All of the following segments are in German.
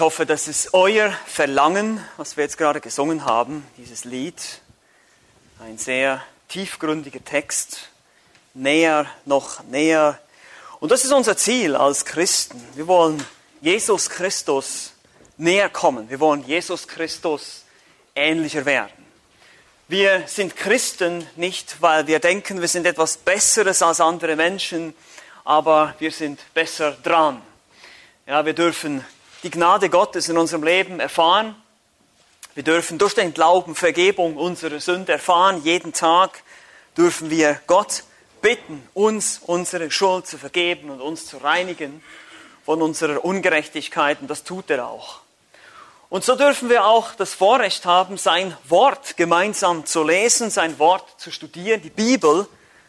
Ich hoffe, dass es euer Verlangen, was wir jetzt gerade gesungen haben, dieses Lied, ein sehr tiefgründiger Text, näher, noch näher. Und das ist unser Ziel als Christen. Wir wollen Jesus Christus näher kommen. Wir wollen Jesus Christus ähnlicher werden. Wir sind Christen nicht, weil wir denken, wir sind etwas Besseres als andere Menschen, aber wir sind besser dran. Ja, wir dürfen die Gnade Gottes in unserem Leben erfahren. Wir dürfen durch den Glauben Vergebung unserer Sünde erfahren. Jeden Tag dürfen wir Gott bitten, uns unsere Schuld zu vergeben und uns zu reinigen von unserer Ungerechtigkeit. Und das tut er auch. Und so dürfen wir auch das Vorrecht haben, sein Wort gemeinsam zu lesen, sein Wort zu studieren, die Bibel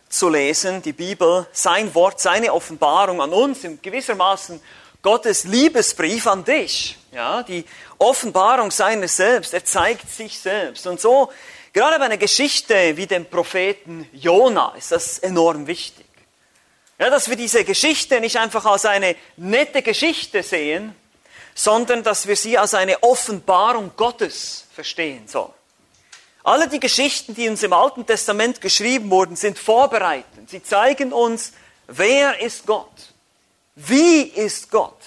zu lesen, die Bibel, sein Wort, seine Offenbarung an uns in gewissermaßen Gottes Liebesbrief an dich, ja, die Offenbarung seines Selbst, er zeigt sich selbst. Und so, gerade bei einer Geschichte wie dem Propheten Jona, ist das enorm wichtig. Ja, dass wir diese Geschichte nicht einfach als eine nette Geschichte sehen, sondern dass wir sie als eine Offenbarung Gottes verstehen sollen. Alle die Geschichten, die uns im Alten Testament geschrieben wurden, sind vorbereitend. Sie zeigen uns, wer ist Gott? Wie ist Gott?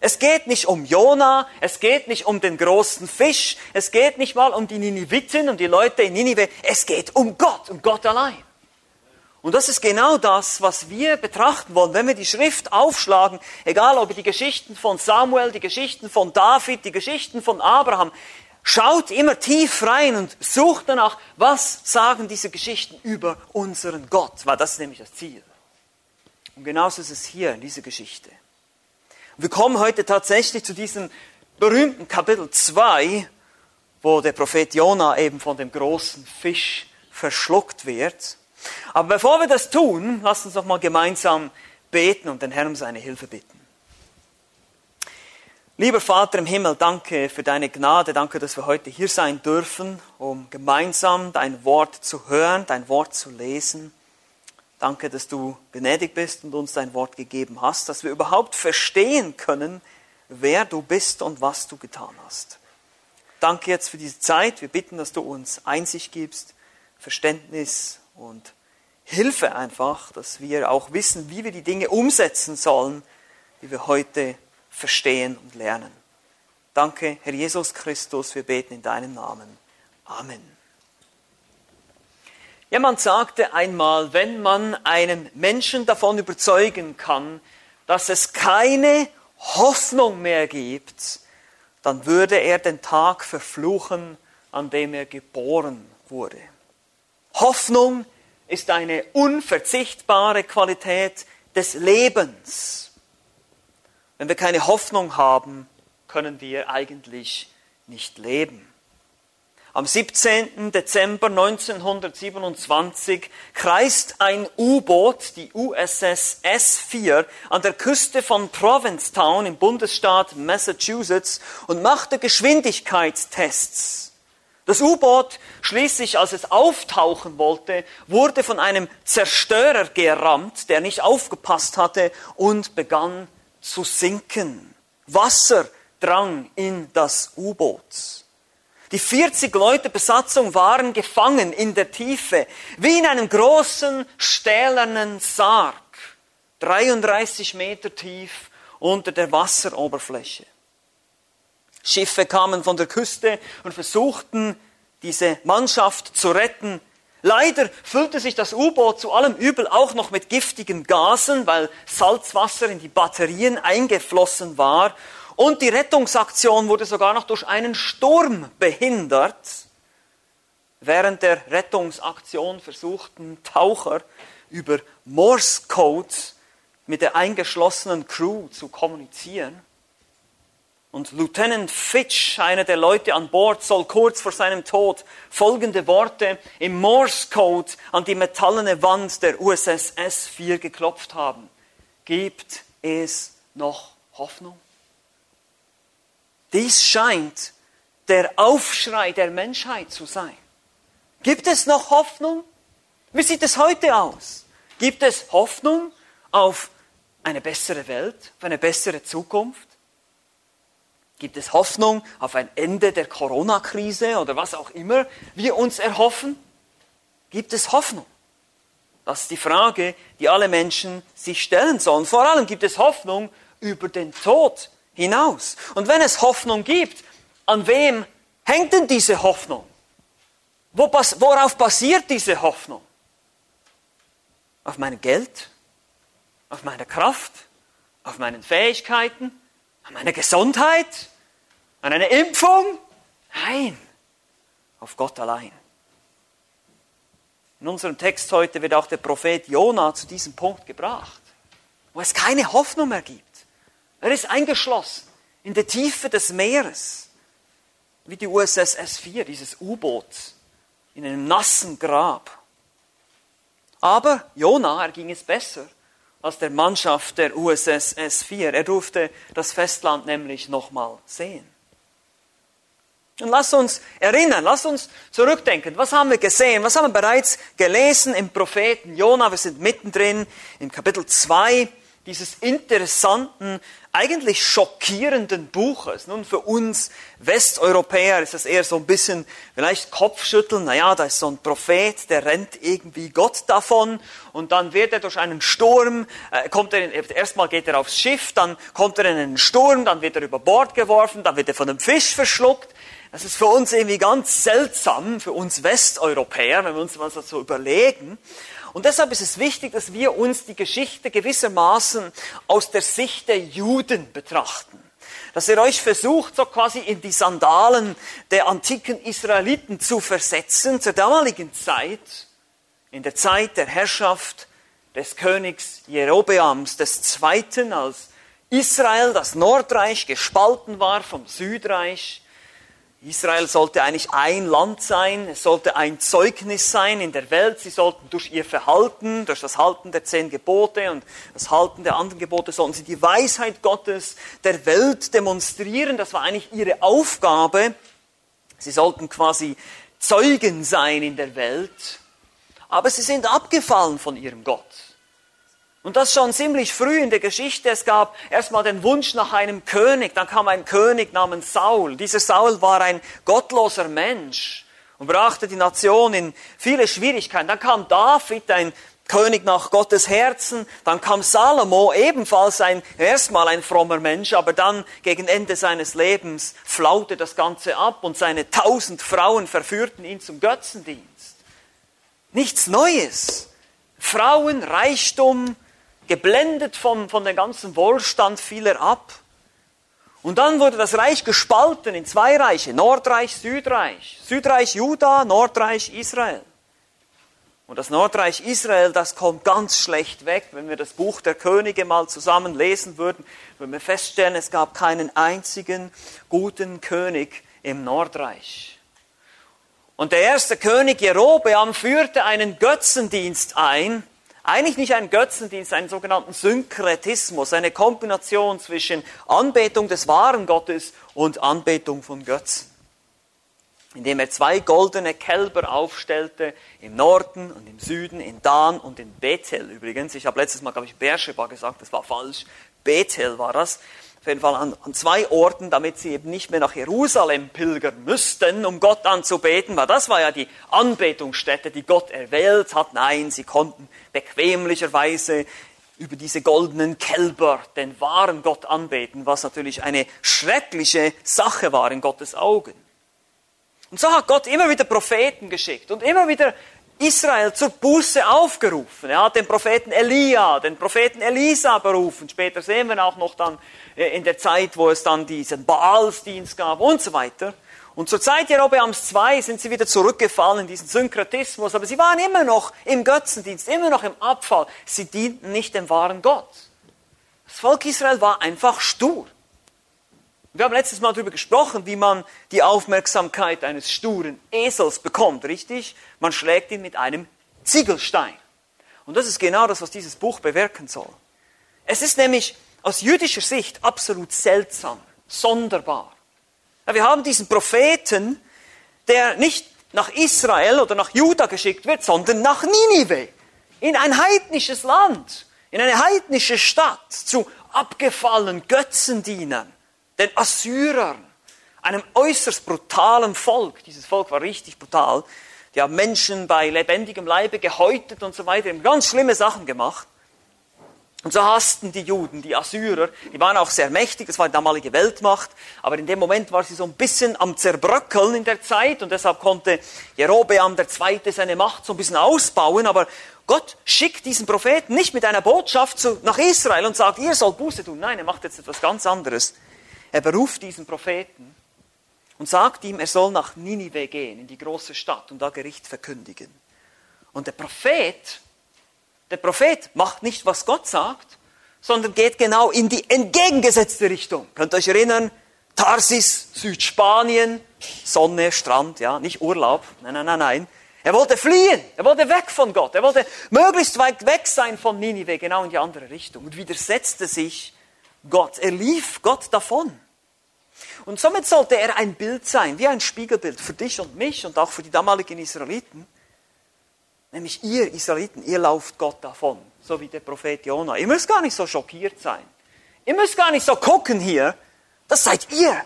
Es geht nicht um Jona, es geht nicht um den großen Fisch, es geht nicht mal um die Niniviten und die Leute in Ninive, es geht um Gott, um Gott allein. Und das ist genau das, was wir betrachten wollen, wenn wir die Schrift aufschlagen, egal ob die Geschichten von Samuel, die Geschichten von David, die Geschichten von Abraham, schaut immer tief rein und sucht danach, was sagen diese Geschichten über unseren Gott, weil das ist nämlich das Ziel. Und genauso ist es hier in dieser Geschichte. Wir kommen heute tatsächlich zu diesem berühmten Kapitel 2, wo der Prophet Jona eben von dem großen Fisch verschluckt wird. Aber bevor wir das tun, lasst uns doch mal gemeinsam beten und den Herrn um seine Hilfe bitten. Lieber Vater im Himmel, danke für deine Gnade, danke, dass wir heute hier sein dürfen, um gemeinsam dein Wort zu hören, dein Wort zu lesen. Danke, dass du gnädig bist und uns dein Wort gegeben hast, dass wir überhaupt verstehen können, wer du bist und was du getan hast. Danke jetzt für diese Zeit. Wir bitten, dass du uns Einsicht gibst, Verständnis und Hilfe einfach, dass wir auch wissen, wie wir die Dinge umsetzen sollen, die wir heute verstehen und lernen. Danke, Herr Jesus Christus, wir beten in deinem Namen. Amen. Jemand sagte einmal, wenn man einen Menschen davon überzeugen kann, dass es keine Hoffnung mehr gibt, dann würde er den Tag verfluchen, an dem er geboren wurde. Hoffnung ist eine unverzichtbare Qualität des Lebens. Wenn wir keine Hoffnung haben, können wir eigentlich nicht leben. Am 17. Dezember 1927 kreist ein U-Boot, die USS S-4, an der Küste von Provincetown im Bundesstaat Massachusetts und machte Geschwindigkeitstests. Das U-Boot schließlich, als es auftauchen wollte, wurde von einem Zerstörer gerammt, der nicht aufgepasst hatte und begann zu sinken. Wasser drang in das U-Boot. Die 40 Leute Besatzung waren gefangen in der Tiefe, wie in einem großen stählernen Sarg, 33 Meter tief unter der Wasseroberfläche. Schiffe kamen von der Küste und versuchten, diese Mannschaft zu retten. Leider füllte sich das U-Boot zu allem Übel auch noch mit giftigen Gasen, weil Salzwasser in die Batterien eingeflossen war. Und die Rettungsaktion wurde sogar noch durch einen Sturm behindert. Während der Rettungsaktion versuchten Taucher über Morse Code mit der eingeschlossenen Crew zu kommunizieren. Und Lieutenant Fitch, einer der Leute an Bord, soll kurz vor seinem Tod folgende Worte im Morse Code an die metallene Wand der USS S4 geklopft haben. Gibt es noch Hoffnung? Dies scheint der Aufschrei der Menschheit zu sein. Gibt es noch Hoffnung? Wie sieht es heute aus? Gibt es Hoffnung auf eine bessere Welt, auf eine bessere Zukunft? Gibt es Hoffnung auf ein Ende der Corona-Krise oder was auch immer wir uns erhoffen? Gibt es Hoffnung? Das ist die Frage, die alle Menschen sich stellen sollen. Vor allem gibt es Hoffnung über den Tod hinaus. Und wenn es Hoffnung gibt, an wem hängt denn diese Hoffnung? Worauf basiert diese Hoffnung? Auf meinem Geld? Auf meiner Kraft? Auf meinen Fähigkeiten? An meiner Gesundheit? An eine Impfung? Nein, auf Gott allein. In unserem Text heute wird auch der Prophet Jona zu diesem Punkt gebracht, wo es keine Hoffnung mehr gibt. Er ist eingeschlossen in der Tiefe des Meeres, wie die USS S4, dieses U-Boot, in einem nassen Grab. Aber Jona, er ging es besser als der Mannschaft der USS S4. Er durfte das Festland nämlich nochmal sehen. Und lass uns erinnern, lass uns zurückdenken. Was haben wir gesehen? Was haben wir bereits gelesen im Propheten Jona? Wir sind mittendrin im Kapitel 2 dieses interessanten, eigentlich schockierenden Buches. Nun, für uns Westeuropäer ist das eher so ein bisschen vielleicht Kopfschütteln. Naja, da ist so ein Prophet, der rennt irgendwie Gott davon und dann wird er durch einen Sturm, äh, kommt er, in, erstmal geht er aufs Schiff, dann kommt er in einen Sturm, dann wird er über Bord geworfen, dann wird er von einem Fisch verschluckt. Das ist für uns irgendwie ganz seltsam, für uns Westeuropäer, wenn wir uns was so überlegen. Und deshalb ist es wichtig, dass wir uns die Geschichte gewissermaßen aus der Sicht der Juden betrachten. Dass ihr euch versucht, so quasi in die Sandalen der antiken Israeliten zu versetzen, zur damaligen Zeit, in der Zeit der Herrschaft des Königs Jerobeams Zweiten, als Israel, das Nordreich, gespalten war vom Südreich Israel sollte eigentlich ein Land sein, es sollte ein Zeugnis sein in der Welt. Sie sollten durch ihr Verhalten, durch das Halten der zehn Gebote und das Halten der anderen Gebote, sollten sie die Weisheit Gottes der Welt demonstrieren. Das war eigentlich ihre Aufgabe. Sie sollten quasi Zeugen sein in der Welt. Aber sie sind abgefallen von ihrem Gott. Und das schon ziemlich früh in der Geschichte. Es gab erstmal den Wunsch nach einem König. Dann kam ein König namens Saul. Dieser Saul war ein gottloser Mensch und brachte die Nation in viele Schwierigkeiten. Dann kam David, ein König nach Gottes Herzen. Dann kam Salomo, ebenfalls ein, erstmal ein frommer Mensch, aber dann gegen Ende seines Lebens flaute das Ganze ab und seine tausend Frauen verführten ihn zum Götzendienst. Nichts Neues. Frauen, Reichtum, geblendet von, von dem ganzen Wohlstand fiel er ab. Und dann wurde das Reich gespalten in zwei Reiche, Nordreich, Südreich. Südreich Juda, Nordreich Israel. Und das Nordreich Israel, das kommt ganz schlecht weg. Wenn wir das Buch der Könige mal zusammen lesen würden, würden wir feststellen, es gab keinen einzigen guten König im Nordreich. Und der erste König Jerobeam führte einen Götzendienst ein, eigentlich nicht einen Götzendienst, einen sogenannten Synkretismus, eine Kombination zwischen Anbetung des wahren Gottes und Anbetung von Götzen. Indem er zwei goldene Kälber aufstellte, im Norden und im Süden, in Dan und in Bethel übrigens. Ich habe letztes Mal, glaube ich, Beersheba gesagt, das war falsch. Bethel war das auf jeden Fall an, an, zwei Orten, damit sie eben nicht mehr nach Jerusalem pilgern müssten, um Gott anzubeten, weil das war ja die Anbetungsstätte, die Gott erwählt hat. Nein, sie konnten bequemlicherweise über diese goldenen Kälber den wahren Gott anbeten, was natürlich eine schreckliche Sache war in Gottes Augen. Und so hat Gott immer wieder Propheten geschickt und immer wieder Israel zur Buße aufgerufen. Er hat den Propheten Elia, den Propheten Elisa berufen. Später sehen wir auch noch dann äh, in der Zeit, wo es dann diesen Baalsdienst gab und so weiter. Und zur Zeit Jerobeams II sind sie wieder zurückgefallen in diesen Synkretismus, aber sie waren immer noch im Götzendienst, immer noch im Abfall. Sie dienten nicht dem wahren Gott. Das Volk Israel war einfach stur. Wir haben letztes Mal darüber gesprochen, wie man die Aufmerksamkeit eines sturen Esels bekommt, richtig? Man schlägt ihn mit einem Ziegelstein. Und das ist genau das, was dieses Buch bewirken soll. Es ist nämlich aus jüdischer Sicht absolut seltsam, sonderbar. Wir haben diesen Propheten, der nicht nach Israel oder nach Juda geschickt wird, sondern nach Ninive, in ein heidnisches Land, in eine heidnische Stadt, zu abgefallenen Götzendienern den Assyrern, einem äußerst brutalen Volk. Dieses Volk war richtig brutal. Die haben Menschen bei lebendigem Leibe gehäutet und so weiter, haben ganz schlimme Sachen gemacht. Und so hassten die Juden, die Assyrer, die waren auch sehr mächtig, das war die damalige Weltmacht, aber in dem Moment war sie so ein bisschen am Zerbröckeln in der Zeit und deshalb konnte Jerobeam II. seine Macht so ein bisschen ausbauen, aber Gott schickt diesen Propheten nicht mit einer Botschaft zu, nach Israel und sagt, ihr sollt Buße tun. Nein, er macht jetzt etwas ganz anderes. Er beruft diesen Propheten und sagt ihm, er soll nach Ninive gehen, in die große Stadt und da Gericht verkündigen. Und der Prophet, der Prophet macht nicht, was Gott sagt, sondern geht genau in die entgegengesetzte Richtung. Könnt ihr euch erinnern? Tarsis, Südspanien, Sonne, Strand, ja, nicht Urlaub, nein, nein, nein, nein. Er wollte fliehen, er wollte weg von Gott, er wollte möglichst weit weg sein von Ninive, genau in die andere Richtung und widersetzte sich Gott. Er lief Gott davon. Und somit sollte er ein Bild sein, wie ein Spiegelbild für dich und mich und auch für die damaligen Israeliten. Nämlich ihr Israeliten, ihr lauft Gott davon, so wie der Prophet Jona. Ihr müsst gar nicht so schockiert sein. Ihr müsst gar nicht so gucken hier. Das seid ihr.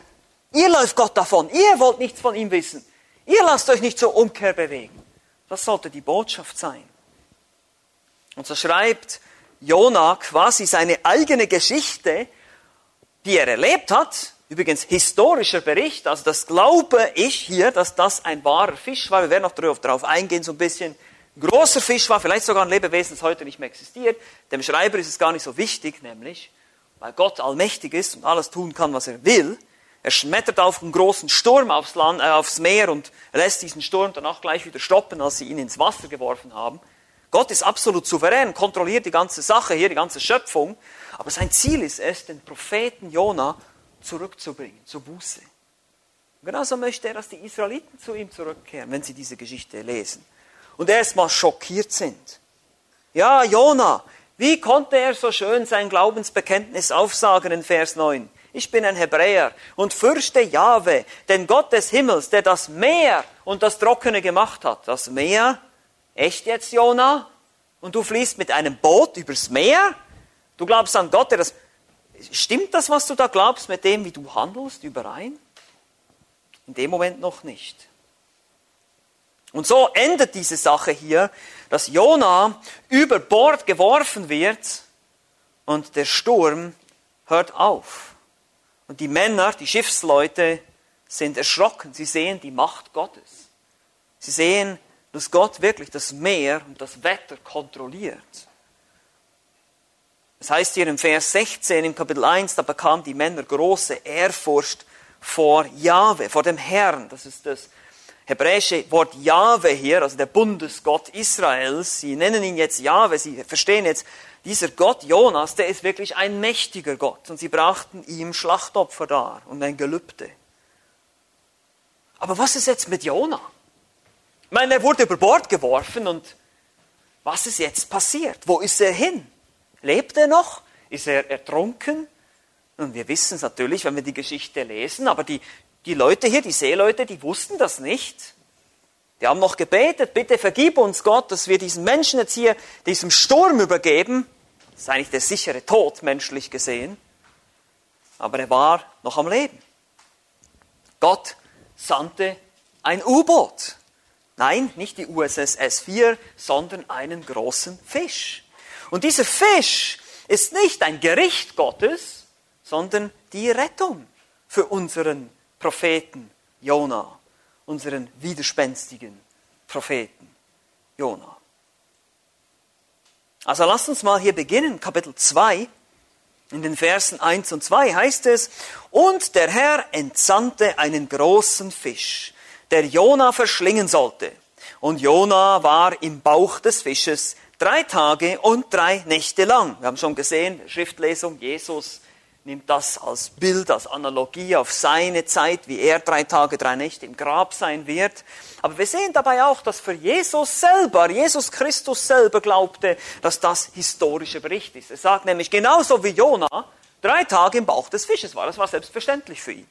Ihr läuft Gott davon. Ihr wollt nichts von ihm wissen. Ihr lasst euch nicht zur Umkehr bewegen. Das sollte die Botschaft sein. Und so schreibt Jona quasi seine eigene Geschichte, die er erlebt hat, übrigens historischer Bericht, also das glaube ich hier, dass das ein wahrer Fisch war. Wir werden noch darauf eingehen, so ein bisschen großer Fisch war, vielleicht sogar ein Lebewesen, das heute nicht mehr existiert. Dem Schreiber ist es gar nicht so wichtig, nämlich, weil Gott allmächtig ist und alles tun kann, was er will. Er schmettert auf einen großen Sturm aufs, Land, äh, aufs Meer und lässt diesen Sturm danach gleich wieder stoppen, als sie ihn ins Wasser geworfen haben. Gott ist absolut souverän, kontrolliert die ganze Sache hier, die ganze Schöpfung. Aber sein Ziel ist es, den Propheten Jona zurückzubringen, zur Buße. Und genauso möchte er, dass die Israeliten zu ihm zurückkehren, wenn sie diese Geschichte lesen. Und erstmal schockiert sind. Ja, Jona, wie konnte er so schön sein Glaubensbekenntnis aufsagen in Vers 9? Ich bin ein Hebräer und fürchte Jahwe, den Gott des Himmels, der das Meer und das Trockene gemacht hat. Das Meer Echt jetzt, Jona? Und du fließt mit einem Boot übers Meer? Du glaubst an Gott, der das. Stimmt das, was du da glaubst, mit dem, wie du handelst, überein? In dem Moment noch nicht. Und so endet diese Sache hier, dass Jona über Bord geworfen wird und der Sturm hört auf. Und die Männer, die Schiffsleute sind erschrocken. Sie sehen die Macht Gottes. Sie sehen dass Gott wirklich das Meer und das Wetter kontrolliert. Das heißt hier im Vers 16 im Kapitel 1, da bekamen die Männer große Ehrfurcht vor Jahwe, vor dem Herrn. Das ist das hebräische Wort Jahwe hier, also der Bundesgott Israels. Sie nennen ihn jetzt Jahwe, sie verstehen jetzt, dieser Gott Jonas, der ist wirklich ein mächtiger Gott. Und sie brachten ihm Schlachtopfer dar und ein Gelübde. Aber was ist jetzt mit Jonah? Ich meine, er wurde über Bord geworfen und was ist jetzt passiert? Wo ist er hin? Lebt er noch? Ist er ertrunken? Und wir wissen es natürlich, wenn wir die Geschichte lesen, aber die, die Leute hier, die Seeleute, die wussten das nicht. Die haben noch gebetet, bitte vergib uns Gott, dass wir diesen Menschen jetzt hier diesem Sturm übergeben. Das ist eigentlich der sichere Tod, menschlich gesehen. Aber er war noch am Leben. Gott sandte ein U-Boot. Nein, nicht die USS S4, sondern einen großen Fisch. Und dieser Fisch ist nicht ein Gericht Gottes, sondern die Rettung für unseren Propheten Jona, unseren widerspenstigen Propheten Jona. Also lasst uns mal hier beginnen, Kapitel 2. In den Versen 1 und 2 heißt es, und der Herr entsandte einen großen Fisch, der Jona verschlingen sollte. Und Jona war im Bauch des Fisches drei Tage und drei Nächte lang. Wir haben schon gesehen, Schriftlesung, Jesus nimmt das als Bild, als Analogie auf seine Zeit, wie er drei Tage, drei Nächte im Grab sein wird. Aber wir sehen dabei auch, dass für Jesus selber, Jesus Christus selber glaubte, dass das historischer Bericht ist. Er sagt nämlich, genauso wie Jona drei Tage im Bauch des Fisches war. Das war selbstverständlich für ihn.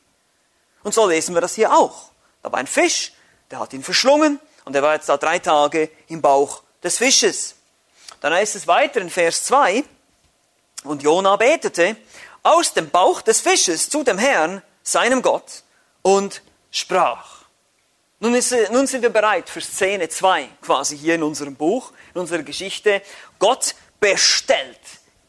Und so lesen wir das hier auch. Da war ein Fisch, der hat ihn verschlungen und er war jetzt da drei Tage im Bauch des Fisches. Dann heißt es weiter in Vers 2, und Jona betete aus dem Bauch des Fisches zu dem Herrn, seinem Gott, und sprach. Nun, ist, nun sind wir bereit für Szene 2, quasi hier in unserem Buch, in unserer Geschichte. Gott bestellt,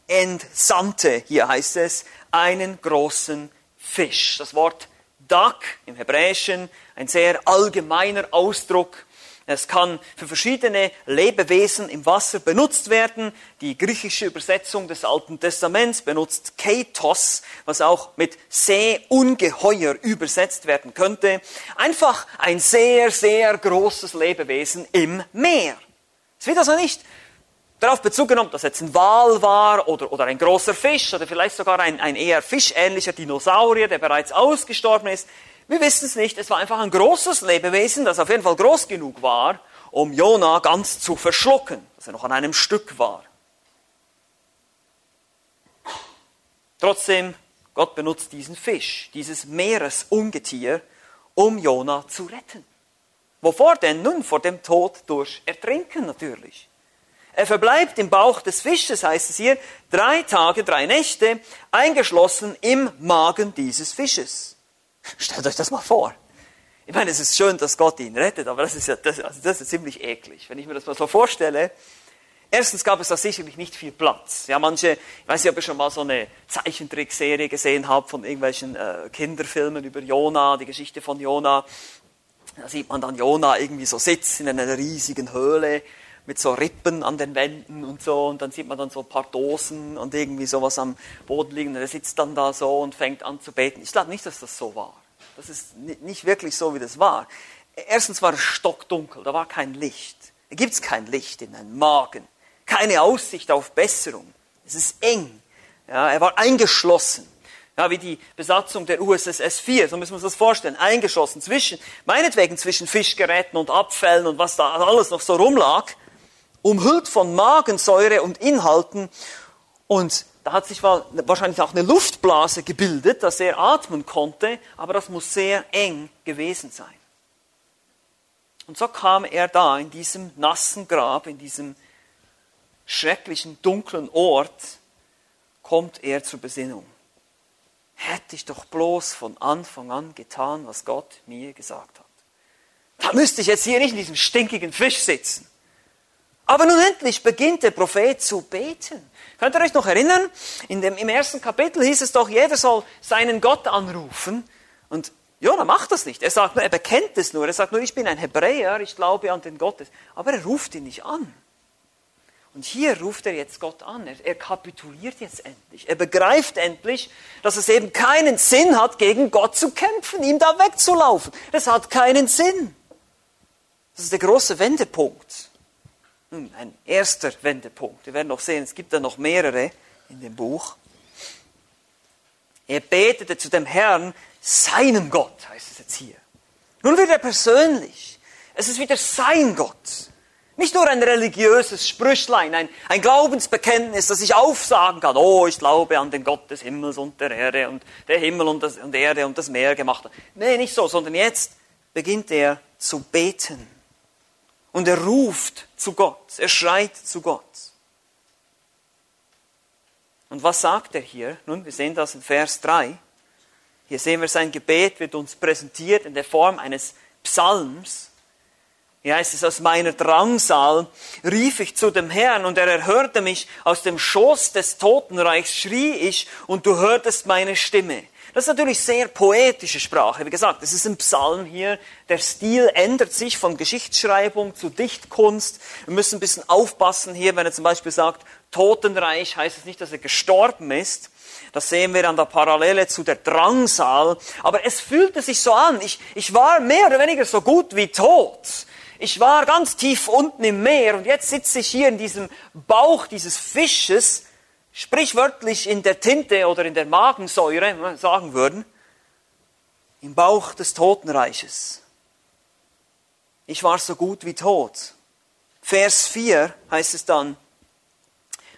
entsandte, hier heißt es, einen großen Fisch. Das Wort Dak im Hebräischen, ein sehr allgemeiner Ausdruck es kann für verschiedene Lebewesen im Wasser benutzt werden. Die griechische Übersetzung des Alten Testaments benutzt Keitos, was auch mit Seeungeheuer übersetzt werden könnte. Einfach ein sehr, sehr großes Lebewesen im Meer. Es wird also nicht darauf Bezug genommen, dass jetzt ein Wal war oder, oder ein großer Fisch oder vielleicht sogar ein, ein eher fischähnlicher Dinosaurier, der bereits ausgestorben ist. Wir wissen es nicht. Es war einfach ein großes Lebewesen, das auf jeden Fall groß genug war, um Jona ganz zu verschlucken, dass er noch an einem Stück war. Trotzdem, Gott benutzt diesen Fisch, dieses Meeresungetier, um Jona zu retten. Wovor denn? Nun vor dem Tod durch Ertrinken natürlich. Er verbleibt im Bauch des Fisches, heißt es hier, drei Tage, drei Nächte, eingeschlossen im Magen dieses Fisches. Stellt euch das mal vor. Ich meine, es ist schön, dass Gott ihn rettet, aber das ist ja das, also das ist ziemlich eklig. Wenn ich mir das mal so vorstelle, erstens gab es da sicherlich nicht viel Platz. Ja, manche, ich weiß nicht, ob ihr schon mal so eine Zeichentrickserie gesehen habt von irgendwelchen äh, Kinderfilmen über Jona, die Geschichte von Jona. Da sieht man dann Jona irgendwie so sitzen in einer riesigen Höhle mit so Rippen an den Wänden und so und dann sieht man dann so ein paar Dosen und irgendwie sowas am Boden liegen und er sitzt dann da so und fängt an zu beten. Ich glaube nicht, dass das so war. Das ist nicht wirklich so, wie das war. Erstens war es stockdunkel, da war kein Licht. Da gibt es kein Licht in einem Magen. Keine Aussicht auf Besserung. Es ist eng. Ja, er war eingeschlossen. Ja, wie die Besatzung der USS 4, so müssen wir uns das vorstellen, eingeschlossen zwischen, meinetwegen zwischen Fischgeräten und Abfällen und was da alles noch so rumlag umhüllt von Magensäure und Inhalten. Und da hat sich wahrscheinlich auch eine Luftblase gebildet, dass er atmen konnte, aber das muss sehr eng gewesen sein. Und so kam er da in diesem nassen Grab, in diesem schrecklichen, dunklen Ort, kommt er zur Besinnung. Hätte ich doch bloß von Anfang an getan, was Gott mir gesagt hat. Da müsste ich jetzt hier nicht in diesem stinkigen Fisch sitzen. Aber nun endlich beginnt der Prophet zu beten. Könnt ihr euch noch erinnern? In dem, Im ersten Kapitel hieß es doch, jeder soll seinen Gott anrufen. Und Jona macht das nicht. Er sagt nur, er bekennt es nur. Er sagt nur, ich bin ein Hebräer, ich glaube an den Gottes. Aber er ruft ihn nicht an. Und hier ruft er jetzt Gott an. Er, er kapituliert jetzt endlich. Er begreift endlich, dass es eben keinen Sinn hat, gegen Gott zu kämpfen, ihm da wegzulaufen. Das hat keinen Sinn. Das ist der große Wendepunkt. Ein erster Wendepunkt. Wir werden noch sehen, es gibt da noch mehrere in dem Buch. Er betete zu dem Herrn, seinem Gott, heißt es jetzt hier. Nun wird er persönlich. Es ist wieder sein Gott. Nicht nur ein religiöses Sprüchlein, ein, ein Glaubensbekenntnis, das ich aufsagen kann. Oh, ich glaube an den Gott des Himmels und der Erde und der Himmel und, das, und Erde und das Meer gemacht hat. Nee, nicht so, sondern jetzt beginnt er zu beten. Und er ruft zu Gott, er schreit zu Gott. Und was sagt er hier? Nun, wir sehen das in Vers 3. Hier sehen wir, sein Gebet wird uns präsentiert in der Form eines Psalms. Hier heißt es, aus meiner Drangsal rief ich zu dem Herrn und er erhörte mich. Aus dem Schoß des Totenreichs schrie ich und du hörtest meine Stimme. Das ist natürlich sehr poetische Sprache. Wie gesagt, es ist ein Psalm hier. Der Stil ändert sich von Geschichtsschreibung zu Dichtkunst. Wir müssen ein bisschen aufpassen hier, wenn er zum Beispiel sagt, Totenreich, heißt es nicht, dass er gestorben ist. Das sehen wir an der Parallele zu der Drangsal. Aber es fühlte sich so an. Ich, ich war mehr oder weniger so gut wie tot. Ich war ganz tief unten im Meer und jetzt sitze ich hier in diesem Bauch dieses Fisches, sprichwörtlich in der Tinte oder in der Magensäure, sagen würden, im Bauch des Totenreiches. Ich war so gut wie tot. Vers 4 heißt es dann,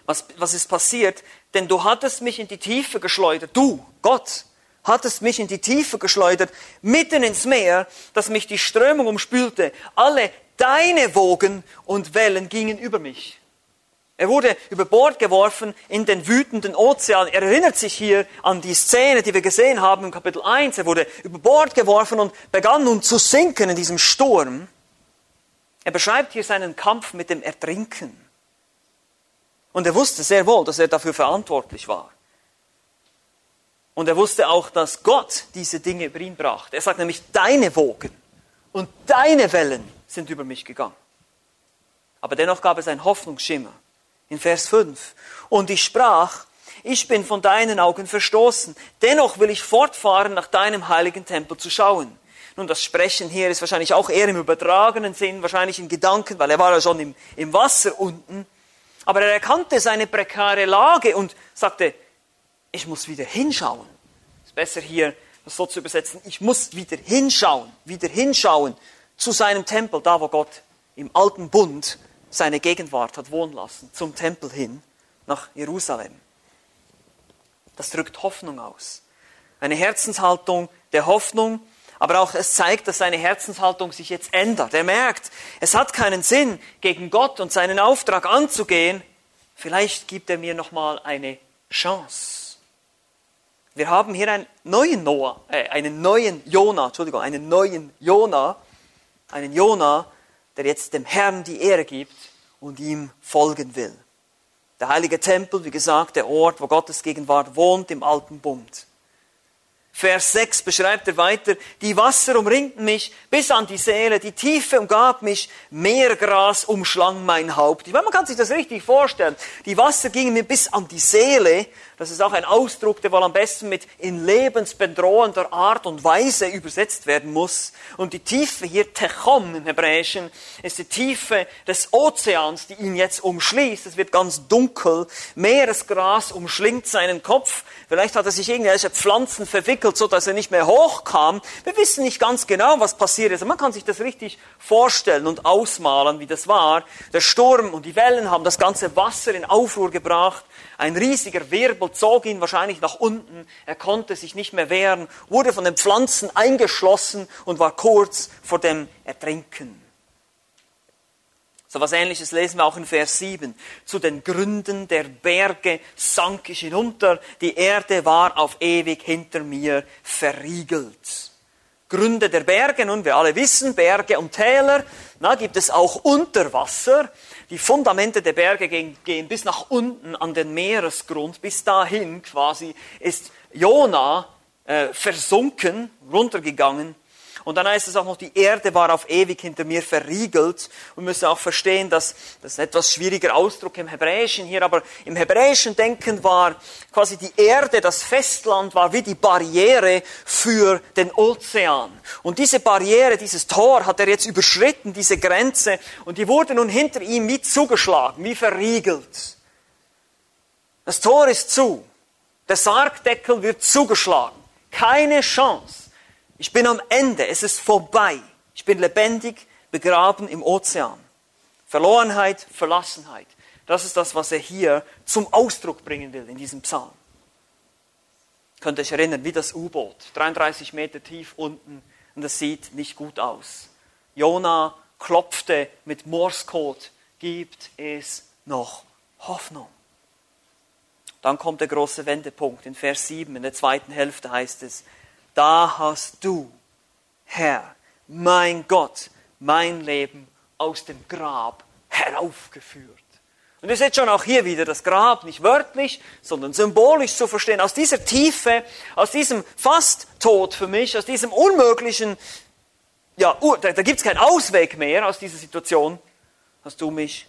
was, was ist passiert? Denn du hattest mich in die Tiefe geschleudert, du, Gott, hattest mich in die Tiefe geschleudert, mitten ins Meer, dass mich die Strömung umspülte. Alle deine Wogen und Wellen gingen über mich. Er wurde über Bord geworfen in den wütenden Ozean. Er erinnert sich hier an die Szene, die wir gesehen haben im Kapitel 1. Er wurde über Bord geworfen und begann nun zu sinken in diesem Sturm. Er beschreibt hier seinen Kampf mit dem Ertrinken. Und er wusste sehr wohl, dass er dafür verantwortlich war. Und er wusste auch, dass Gott diese Dinge über ihn brachte. Er sagt nämlich, deine Wogen und deine Wellen sind über mich gegangen. Aber dennoch gab es einen Hoffnungsschimmer in Vers 5. Und ich sprach, ich bin von deinen Augen verstoßen. Dennoch will ich fortfahren, nach deinem heiligen Tempel zu schauen. Nun, das Sprechen hier ist wahrscheinlich auch eher im übertragenen Sinn, wahrscheinlich in Gedanken, weil er war ja schon im, im Wasser unten. Aber er erkannte seine prekäre Lage und sagte, ich muss wieder hinschauen. Ist besser hier, das so zu übersetzen. Ich muss wieder hinschauen, wieder hinschauen zu seinem Tempel, da wo Gott im alten Bund seine Gegenwart hat wohnen lassen, zum Tempel hin, nach Jerusalem. Das drückt Hoffnung aus. Eine Herzenshaltung der Hoffnung, aber auch es zeigt, dass seine Herzenshaltung sich jetzt ändert. Er merkt, es hat keinen Sinn, gegen Gott und seinen Auftrag anzugehen. Vielleicht gibt er mir nochmal eine Chance. Wir haben hier einen neuen Noah, äh, einen neuen Jona, Entschuldigung, einen neuen Jona, einen Jona, der jetzt dem Herrn die Ehre gibt und ihm folgen will. Der heilige Tempel, wie gesagt, der Ort, wo Gottes Gegenwart wohnt im alten Bund. Vers 6 beschreibt er weiter, die Wasser umringten mich bis an die Seele, die Tiefe umgab mich, Meergras umschlang mein Haupt. Ich meine, man kann sich das richtig vorstellen. Die Wasser gingen mir bis an die Seele das ist auch ein Ausdruck, der wohl am besten mit in lebensbedrohender Art und Weise übersetzt werden muss. Und die Tiefe hier, Techom im Hebräischen, ist die Tiefe des Ozeans, die ihn jetzt umschließt. Es wird ganz dunkel. Meeresgras umschlingt seinen Kopf. Vielleicht hat er sich irgendwelche Pflanzen verwickelt, so dass er nicht mehr hochkam. Wir wissen nicht ganz genau, was passiert ist. Man kann sich das richtig vorstellen und ausmalen, wie das war. Der Sturm und die Wellen haben das ganze Wasser in Aufruhr gebracht. Ein riesiger Wirbel zog ihn wahrscheinlich nach unten. Er konnte sich nicht mehr wehren, wurde von den Pflanzen eingeschlossen und war kurz vor dem Ertrinken. So was ähnliches lesen wir auch in Vers 7. Zu den Gründen der Berge sank ich hinunter, die Erde war auf ewig hinter mir verriegelt. Gründe der Berge, nun wir alle wissen, Berge und Täler, na, gibt es auch Unterwasser. Die Fundamente der Berge gehen, gehen bis nach unten an den Meeresgrund, bis dahin quasi ist Jona äh, versunken, runtergegangen und dann heißt es auch noch, die Erde war auf ewig hinter mir verriegelt. Und müssen auch verstehen, dass das ist ein etwas schwieriger Ausdruck im Hebräischen hier, aber im hebräischen Denken war quasi die Erde, das Festland war wie die Barriere für den Ozean. Und diese Barriere, dieses Tor hat er jetzt überschritten, diese Grenze, und die wurde nun hinter ihm wie zugeschlagen, wie verriegelt. Das Tor ist zu. Der Sargdeckel wird zugeschlagen. Keine Chance. Ich bin am Ende, es ist vorbei. Ich bin lebendig begraben im Ozean. Verlorenheit, Verlassenheit. Das ist das, was er hier zum Ausdruck bringen will in diesem Psalm. Könnt ihr euch erinnern, wie das U-Boot, 33 Meter tief unten, und das sieht nicht gut aus. Jona klopfte mit Morscode, gibt es noch Hoffnung. Dann kommt der große Wendepunkt in Vers 7, in der zweiten Hälfte heißt es, da hast du, Herr, mein Gott, mein Leben aus dem Grab heraufgeführt. Und ihr seht schon auch hier wieder das Grab, nicht wörtlich, sondern symbolisch zu verstehen. Aus dieser Tiefe, aus diesem fast Tod für mich, aus diesem unmöglichen, ja, da, da gibt es keinen Ausweg mehr aus dieser Situation, hast du mich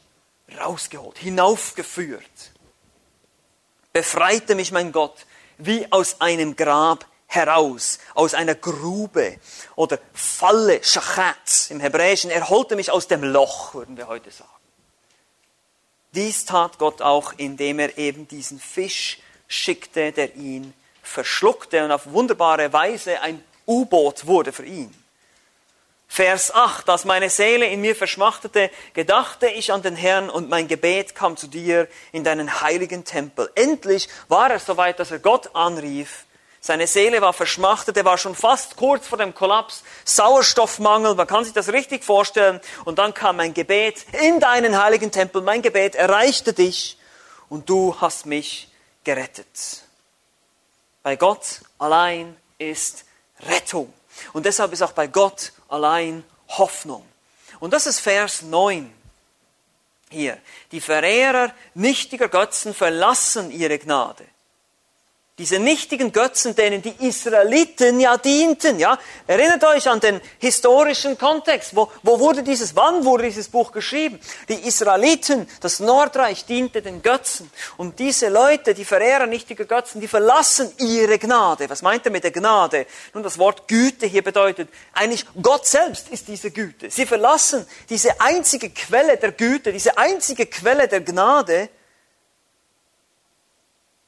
rausgeholt, hinaufgeführt. Befreite mich, mein Gott, wie aus einem Grab heraus, aus einer Grube oder Falle, Schachatz im Hebräischen. Er holte mich aus dem Loch, würden wir heute sagen. Dies tat Gott auch, indem er eben diesen Fisch schickte, der ihn verschluckte und auf wunderbare Weise ein U-Boot wurde für ihn. Vers 8, als meine Seele in mir verschmachtete, gedachte ich an den Herrn und mein Gebet kam zu dir in deinen heiligen Tempel. Endlich war er soweit, dass er Gott anrief seine Seele war verschmachtet, er war schon fast kurz vor dem Kollaps, Sauerstoffmangel, man kann sich das richtig vorstellen. Und dann kam mein Gebet in deinen heiligen Tempel, mein Gebet erreichte dich und du hast mich gerettet. Bei Gott allein ist Rettung. Und deshalb ist auch bei Gott allein Hoffnung. Und das ist Vers 9 hier. Die Verehrer nichtiger Götzen verlassen ihre Gnade diese nichtigen Götzen, denen die Israeliten ja dienten, ja. Erinnert euch an den historischen Kontext. Wo, wo wurde dieses, wann wurde dieses Buch geschrieben? Die Israeliten, das Nordreich diente den Götzen. Und diese Leute, die Verehrer nichtiger Götzen, die verlassen ihre Gnade. Was meint er mit der Gnade? Nun, das Wort Güte hier bedeutet, eigentlich Gott selbst ist diese Güte. Sie verlassen diese einzige Quelle der Güte, diese einzige Quelle der Gnade,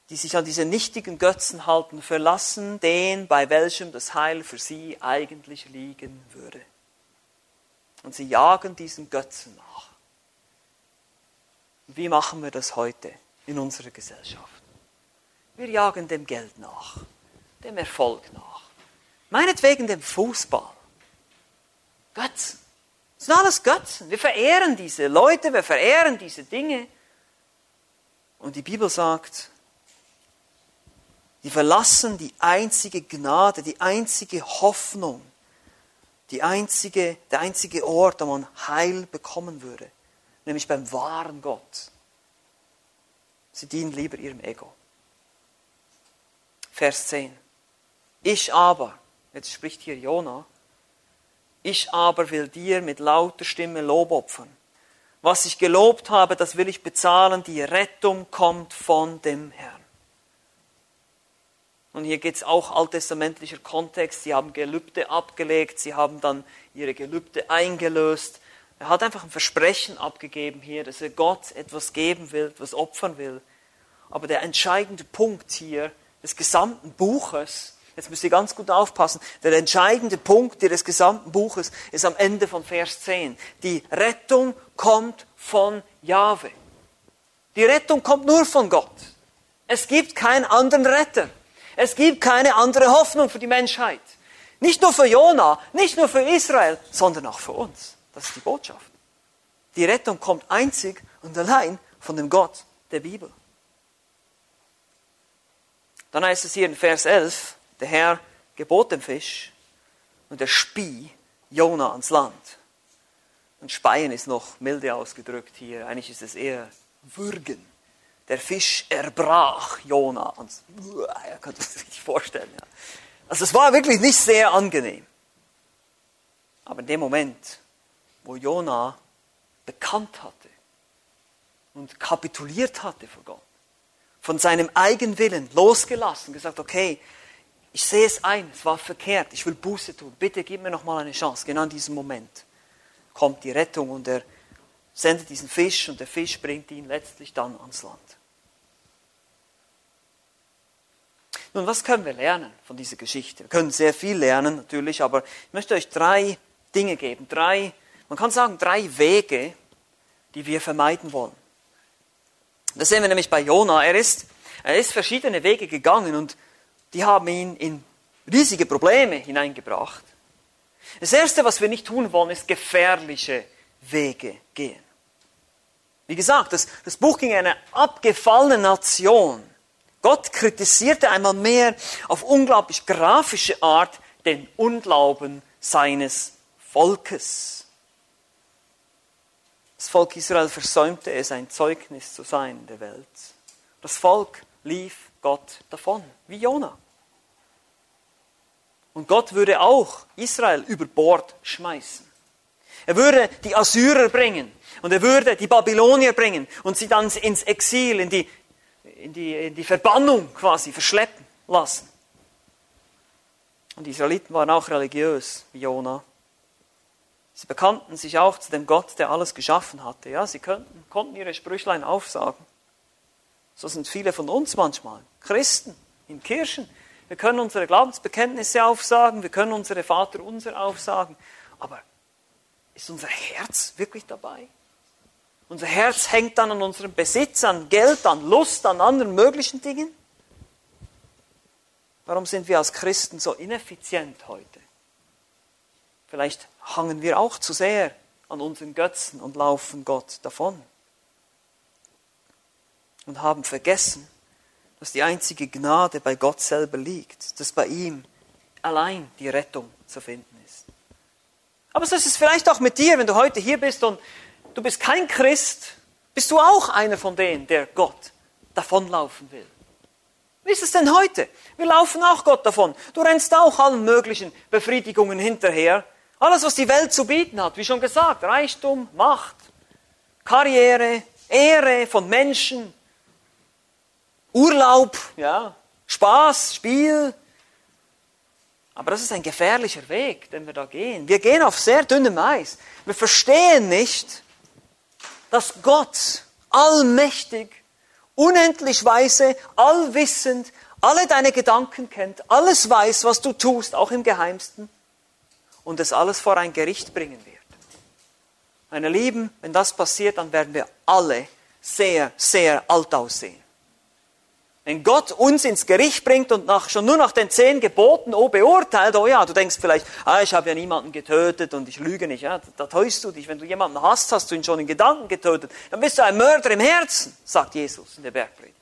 die sich an diese nichtigen Götzen halten, verlassen den, bei welchem das Heil für sie eigentlich liegen würde. Und sie jagen diesen Götzen nach. Wie machen wir das heute in unserer Gesellschaft? Wir jagen dem Geld nach, dem Erfolg nach, meinetwegen dem Fußball. Götzen. Das sind alles Götzen. Wir verehren diese Leute, wir verehren diese Dinge. Und die Bibel sagt, die verlassen die einzige Gnade, die einzige Hoffnung, die einzige, der einzige Ort, wo man Heil bekommen würde, nämlich beim wahren Gott. Sie dienen lieber ihrem Ego. Vers 10. Ich aber, jetzt spricht hier Jona, ich aber will dir mit lauter Stimme Lob opfern. Was ich gelobt habe, das will ich bezahlen. Die Rettung kommt von dem Herrn. Und hier geht es auch alttestamentlicher Kontext. Sie haben Gelübde abgelegt, sie haben dann ihre Gelübde eingelöst. Er hat einfach ein Versprechen abgegeben hier, dass er Gott etwas geben will, etwas opfern will. Aber der entscheidende Punkt hier des gesamten Buches, jetzt müsst ihr ganz gut aufpassen, der entscheidende Punkt des gesamten Buches ist am Ende von Vers 10. Die Rettung kommt von Jahwe. Die Rettung kommt nur von Gott. Es gibt keinen anderen Retter. Es gibt keine andere Hoffnung für die Menschheit. Nicht nur für Jona, nicht nur für Israel, sondern auch für uns. Das ist die Botschaft. Die Rettung kommt einzig und allein von dem Gott der Bibel. Dann heißt es hier in Vers 11, der Herr gebot dem Fisch und er spie Jona ans Land. Und Speien ist noch milde ausgedrückt hier. Eigentlich ist es eher würgen. Der Fisch erbrach Jona. Und, er kann sich das nicht vorstellen. Ja. Also es war wirklich nicht sehr angenehm. Aber in dem Moment, wo Jona bekannt hatte und kapituliert hatte vor Gott, von seinem Eigenwillen losgelassen, gesagt, okay, ich sehe es ein, es war verkehrt, ich will Buße tun, bitte gib mir noch mal eine Chance. Genau in diesem Moment kommt die Rettung und er sendet diesen Fisch und der Fisch bringt ihn letztlich dann ans Land. Nun, was können wir lernen von dieser Geschichte? Wir können sehr viel lernen, natürlich, aber ich möchte euch drei Dinge geben. Drei, man kann sagen, drei Wege, die wir vermeiden wollen. Das sehen wir nämlich bei Jona. Er ist, er ist verschiedene Wege gegangen und die haben ihn in riesige Probleme hineingebracht. Das Erste, was wir nicht tun wollen, ist gefährliche Wege gehen. Wie gesagt, das, das Buch ging eine abgefallene Nation. Gott kritisierte einmal mehr auf unglaublich grafische Art den Unglauben seines Volkes. Das Volk Israel versäumte es, ein Zeugnis zu sein in der Welt. Das Volk lief Gott davon, wie Jona. Und Gott würde auch Israel über Bord schmeißen. Er würde die Assyrer bringen und er würde die Babylonier bringen und sie dann ins Exil, in die, in die, in die Verbannung quasi verschleppen lassen. Und die Israeliten waren auch religiös wie Jona. Sie bekannten sich auch zu dem Gott, der alles geschaffen hatte. Ja, sie könnten, konnten ihre Sprüchlein aufsagen. So sind viele von uns manchmal. Christen in Kirchen. Wir können unsere Glaubensbekenntnisse aufsagen, wir können unsere Vater unser aufsagen. Aber ist unser Herz wirklich dabei? Unser Herz hängt dann an unserem Besitz, an Geld, an Lust, an anderen möglichen Dingen. Warum sind wir als Christen so ineffizient heute? Vielleicht hangen wir auch zu sehr an unseren Götzen und laufen Gott davon. Und haben vergessen, dass die einzige Gnade bei Gott selber liegt, dass bei ihm allein die Rettung zu finden ist. Aber so ist es vielleicht auch mit dir, wenn du heute hier bist und du bist kein Christ, bist du auch einer von denen, der Gott davonlaufen will. Wie ist es denn heute? Wir laufen auch Gott davon. Du rennst auch allen möglichen Befriedigungen hinterher. Alles, was die Welt zu bieten hat, wie schon gesagt, Reichtum, Macht, Karriere, Ehre von Menschen, Urlaub, ja, Spaß, Spiel. Aber das ist ein gefährlicher Weg, den wir da gehen. Wir gehen auf sehr dünnem Eis. Wir verstehen nicht, dass Gott allmächtig, unendlich weise, allwissend, alle deine Gedanken kennt, alles weiß, was du tust, auch im Geheimsten, und es alles vor ein Gericht bringen wird. Meine Lieben, wenn das passiert, dann werden wir alle sehr, sehr alt aussehen. Wenn Gott uns ins Gericht bringt und nach, schon nur nach den zehn Geboten oh, beurteilt, oh ja, du denkst vielleicht, ah, ich habe ja niemanden getötet und ich lüge nicht, ja, da, täuschst du dich. Wenn du jemanden hast, hast du ihn schon in Gedanken getötet. Dann bist du ein Mörder im Herzen, sagt Jesus in der Bergpredigt.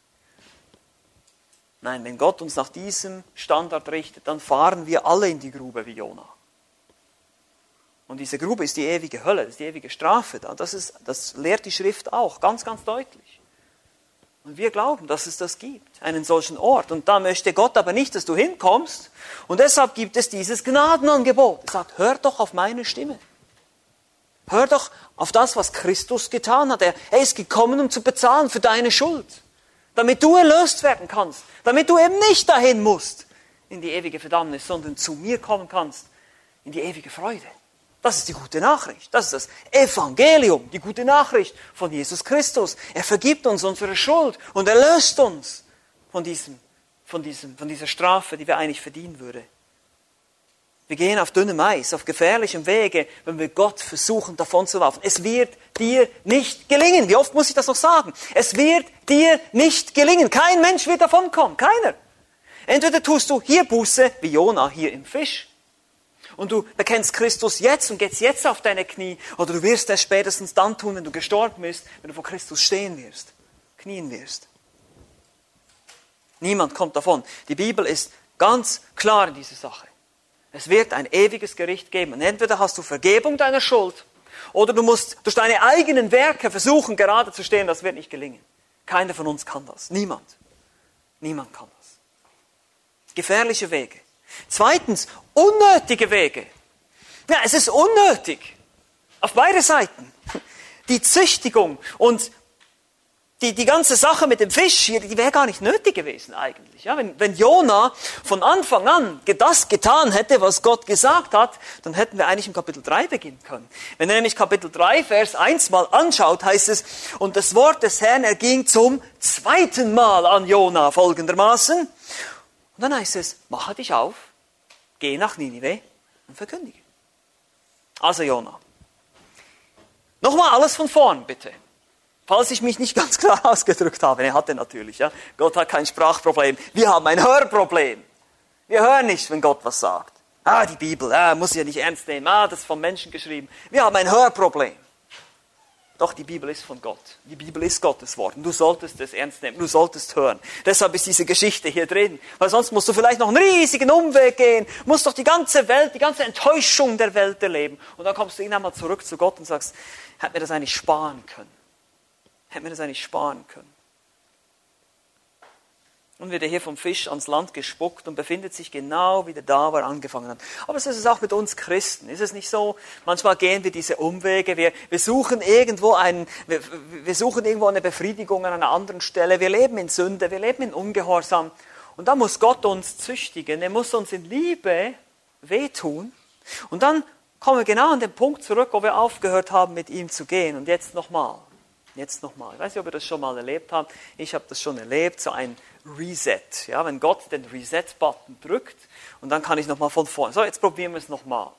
Nein, wenn Gott uns nach diesem Standard richtet, dann fahren wir alle in die Grube wie Jona. Und diese Grube ist die ewige Hölle, das ist die ewige Strafe. Das, ist, das lehrt die Schrift auch ganz, ganz deutlich. Und wir glauben, dass es das gibt, einen solchen Ort. Und da möchte Gott aber nicht, dass du hinkommst. Und deshalb gibt es dieses Gnadenangebot. Er sagt, hör doch auf meine Stimme. Hör doch auf das, was Christus getan hat. Er, er ist gekommen, um zu bezahlen für deine Schuld. Damit du erlöst werden kannst. Damit du eben nicht dahin musst in die ewige Verdammnis, sondern zu mir kommen kannst in die ewige Freude. Das ist die gute Nachricht. Das ist das Evangelium, die gute Nachricht von Jesus Christus. Er vergibt uns unsere Schuld und er löst uns von, diesem, von, diesem, von dieser Strafe, die wir eigentlich verdienen würden. Wir gehen auf dünnem Eis, auf gefährlichem Wege, wenn wir Gott versuchen, davon zu laufen. Es wird dir nicht gelingen. Wie oft muss ich das noch sagen? Es wird dir nicht gelingen. Kein Mensch wird davonkommen. Keiner. Entweder tust du hier Buße, wie Jona hier im Fisch, und du bekennst Christus jetzt und gehst jetzt auf deine Knie oder du wirst es spätestens dann tun, wenn du gestorben bist, wenn du vor Christus stehen wirst, knien wirst. Niemand kommt davon. Die Bibel ist ganz klar in dieser Sache. Es wird ein ewiges Gericht geben. Und entweder hast du Vergebung deiner Schuld oder du musst durch deine eigenen Werke versuchen, gerade zu stehen. Das wird nicht gelingen. Keiner von uns kann das. Niemand. Niemand kann das. Gefährliche Wege. Zweitens, unnötige Wege. Ja, es ist unnötig. Auf beide Seiten. Die Züchtigung und die, die ganze Sache mit dem Fisch hier, die wäre gar nicht nötig gewesen eigentlich. Ja, wenn, wenn Jona von Anfang an das getan hätte, was Gott gesagt hat, dann hätten wir eigentlich im Kapitel 3 beginnen können. Wenn er nämlich Kapitel 3, Vers 1 mal anschaut, heißt es, und das Wort des Herrn erging zum zweiten Mal an Jona folgendermaßen. Und dann heißt es, mache dich auf, Geh nach Ninive und verkündige. Also Jona. Nochmal alles von vorn, bitte. Falls ich mich nicht ganz klar ausgedrückt habe. Er hatte natürlich, ja. Gott hat kein Sprachproblem. Wir haben ein Hörproblem. Wir hören nicht, wenn Gott was sagt. Ah, die Bibel, ah, muss ich ja nicht ernst nehmen. Ah, das ist vom Menschen geschrieben. Wir haben ein Hörproblem. Doch, die Bibel ist von Gott. Die Bibel ist Gottes Wort. Und du solltest es ernst nehmen. Du solltest hören. Deshalb ist diese Geschichte hier drin. Weil sonst musst du vielleicht noch einen riesigen Umweg gehen. Musst doch die ganze Welt, die ganze Enttäuschung der Welt erleben. Und dann kommst du irgendwann mal zurück zu Gott und sagst, hätte mir das eigentlich sparen können. Hätte mir das eigentlich sparen können. Nun wird er hier vom Fisch ans Land gespuckt und befindet sich genau wieder da, wo er angefangen hat. Aber so ist es auch mit uns Christen. Ist es nicht so? Manchmal gehen wir diese Umwege. Wir, wir suchen irgendwo einen, wir, wir suchen irgendwo eine Befriedigung an einer anderen Stelle. Wir leben in Sünde. Wir leben in Ungehorsam. Und da muss Gott uns züchtigen. Er muss uns in Liebe wehtun. Und dann kommen wir genau an den Punkt zurück, wo wir aufgehört haben, mit ihm zu gehen. Und jetzt nochmal. Jetzt nochmal. Ich weiß nicht, ob ihr das schon mal erlebt habt. Ich habe das schon erlebt. So ein Reset. Ja, wenn Gott den Reset-Button drückt und dann kann ich nochmal von vorne. So, jetzt probieren wir es nochmal.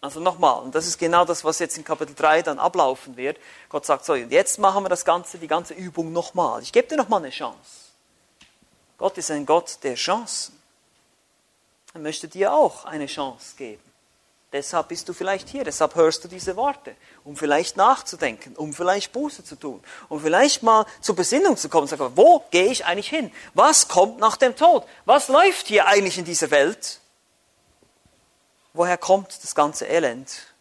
Also nochmal. Und das ist genau das, was jetzt in Kapitel 3 dann ablaufen wird. Gott sagt so, jetzt machen wir das Ganze, die ganze Übung nochmal. Ich gebe dir nochmal eine Chance. Gott ist ein Gott der Chancen. Er möchte dir auch eine Chance geben. Deshalb bist du vielleicht hier, deshalb hörst du diese Worte, um vielleicht nachzudenken, um vielleicht Buße zu tun, um vielleicht mal zur Besinnung zu kommen zu sagen, wo gehe ich eigentlich hin? Was kommt nach dem Tod? Was läuft hier eigentlich in dieser Welt? Woher kommt das ganze Elend,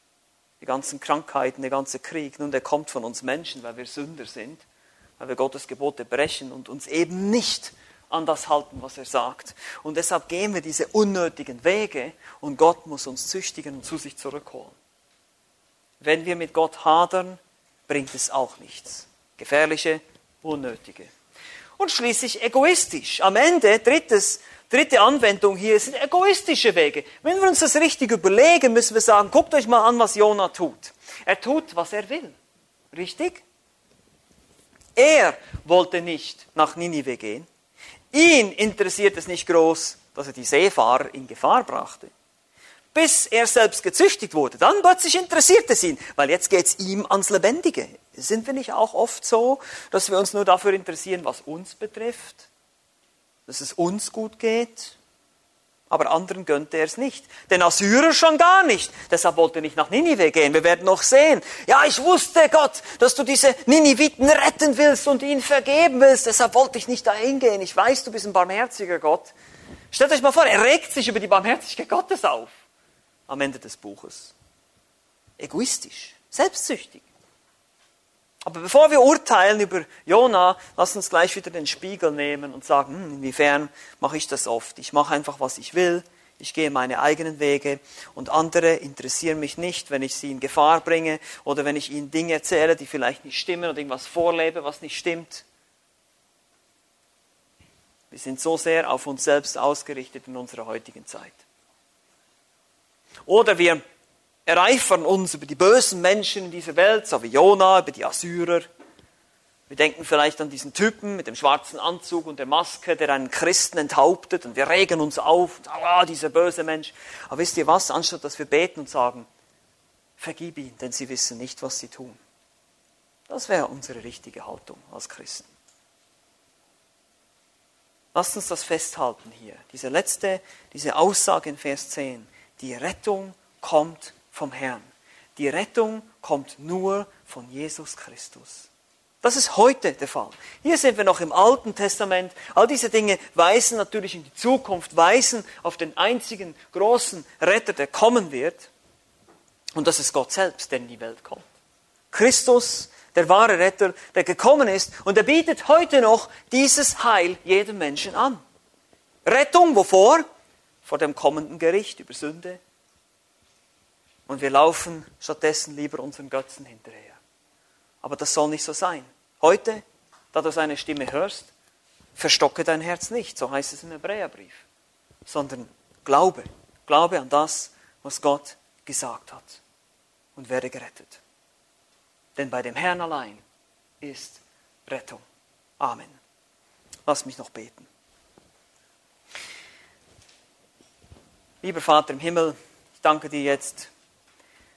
die ganzen Krankheiten, der ganze Krieg? Nun, der kommt von uns Menschen, weil wir Sünder sind, weil wir Gottes Gebote brechen und uns eben nicht an das halten, was er sagt. Und deshalb gehen wir diese unnötigen Wege und Gott muss uns züchtigen und zu sich zurückholen. Wenn wir mit Gott hadern, bringt es auch nichts. Gefährliche, unnötige. Und schließlich egoistisch. Am Ende, drittes, dritte Anwendung hier, sind egoistische Wege. Wenn wir uns das richtig überlegen, müssen wir sagen, guckt euch mal an, was Jona tut. Er tut, was er will. Richtig? Er wollte nicht nach Ninive gehen. Ihn interessiert es nicht groß, dass er die Seefahrer in Gefahr brachte. Bis er selbst gezüchtigt wurde. Dann plötzlich interessiert es ihn, weil jetzt geht es ihm ans Lebendige. Sind wir nicht auch oft so, dass wir uns nur dafür interessieren, was uns betrifft? Dass es uns gut geht? Aber anderen gönnte er es nicht. Den Assyrer schon gar nicht. Deshalb wollte er nicht nach Ninive gehen. Wir werden noch sehen. Ja, ich wusste, Gott, dass du diese Niniviten retten willst und ihnen vergeben willst. Deshalb wollte ich nicht dahin gehen. Ich weiß, du bist ein barmherziger Gott. Stellt euch mal vor, er regt sich über die Barmherzigkeit Gottes auf. Am Ende des Buches. Egoistisch, selbstsüchtig. Aber bevor wir urteilen über Jona, lass uns gleich wieder den Spiegel nehmen und sagen, hm, inwiefern mache ich das oft? Ich mache einfach, was ich will. Ich gehe meine eigenen Wege und andere interessieren mich nicht, wenn ich sie in Gefahr bringe oder wenn ich ihnen Dinge erzähle, die vielleicht nicht stimmen oder irgendwas vorlebe, was nicht stimmt. Wir sind so sehr auf uns selbst ausgerichtet in unserer heutigen Zeit. Oder wir ereifern uns über die bösen Menschen in dieser Welt, so wie Jona, über die Assyrer. Wir denken vielleicht an diesen Typen mit dem schwarzen Anzug und der Maske, der einen Christen enthauptet und wir regen uns auf, ah, dieser böse Mensch. Aber wisst ihr was, anstatt dass wir beten und sagen, vergib ihn, denn sie wissen nicht, was sie tun. Das wäre unsere richtige Haltung als Christen. Lasst uns das festhalten hier. Diese letzte, diese Aussage in Vers 10. Die Rettung kommt vom Herrn. Die Rettung kommt nur von Jesus Christus. Das ist heute der Fall. Hier sind wir noch im Alten Testament. All diese Dinge weisen natürlich in die Zukunft, weisen auf den einzigen großen Retter, der kommen wird. Und das ist Gott selbst, der in die Welt kommt. Christus, der wahre Retter, der gekommen ist und er bietet heute noch dieses Heil jedem Menschen an. Rettung, wovor? Vor dem kommenden Gericht über Sünde, und wir laufen stattdessen lieber unseren Götzen hinterher. Aber das soll nicht so sein. Heute, da du seine Stimme hörst, verstocke dein Herz nicht, so heißt es im Hebräerbrief, sondern glaube, glaube an das, was Gott gesagt hat und werde gerettet. Denn bei dem Herrn allein ist Rettung. Amen. Lass mich noch beten. Lieber Vater im Himmel, ich danke dir jetzt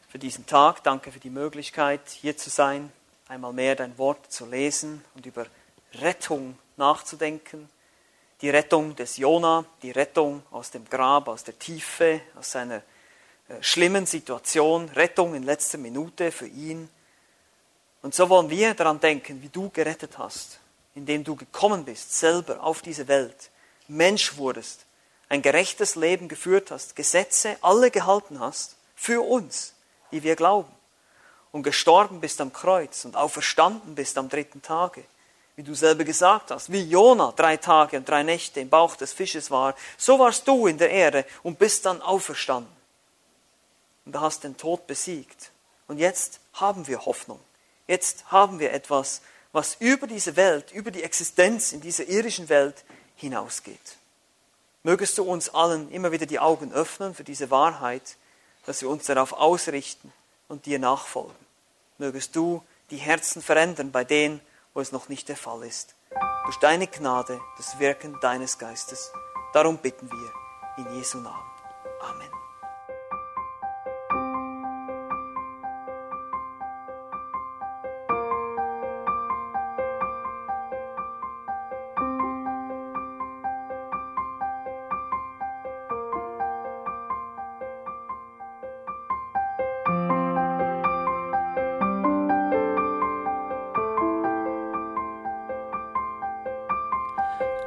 für diesen Tag. Danke für die Möglichkeit, hier zu sein, einmal mehr dein Wort zu lesen und über Rettung nachzudenken. Die Rettung des Jona, die Rettung aus dem Grab, aus der Tiefe, aus seiner äh, schlimmen Situation, Rettung in letzter Minute für ihn. Und so wollen wir daran denken, wie du gerettet hast, indem du gekommen bist, selber auf diese Welt, Mensch wurdest, ein gerechtes Leben geführt hast, Gesetze alle gehalten hast, für uns, die wir glauben, und gestorben bist am Kreuz und auferstanden bist am dritten Tage, wie du selber gesagt hast, wie Jona drei Tage und drei Nächte im Bauch des Fisches war, so warst du in der Erde und bist dann auferstanden. Und du hast den Tod besiegt. Und jetzt haben wir Hoffnung. Jetzt haben wir etwas, was über diese Welt, über die Existenz in dieser irdischen Welt hinausgeht. Mögest du uns allen immer wieder die Augen öffnen für diese Wahrheit, dass wir uns darauf ausrichten und dir nachfolgen. Mögest du die Herzen verändern bei denen, wo es noch nicht der Fall ist. Durch deine Gnade, das Wirken deines Geistes. Darum bitten wir in Jesu Namen. Amen.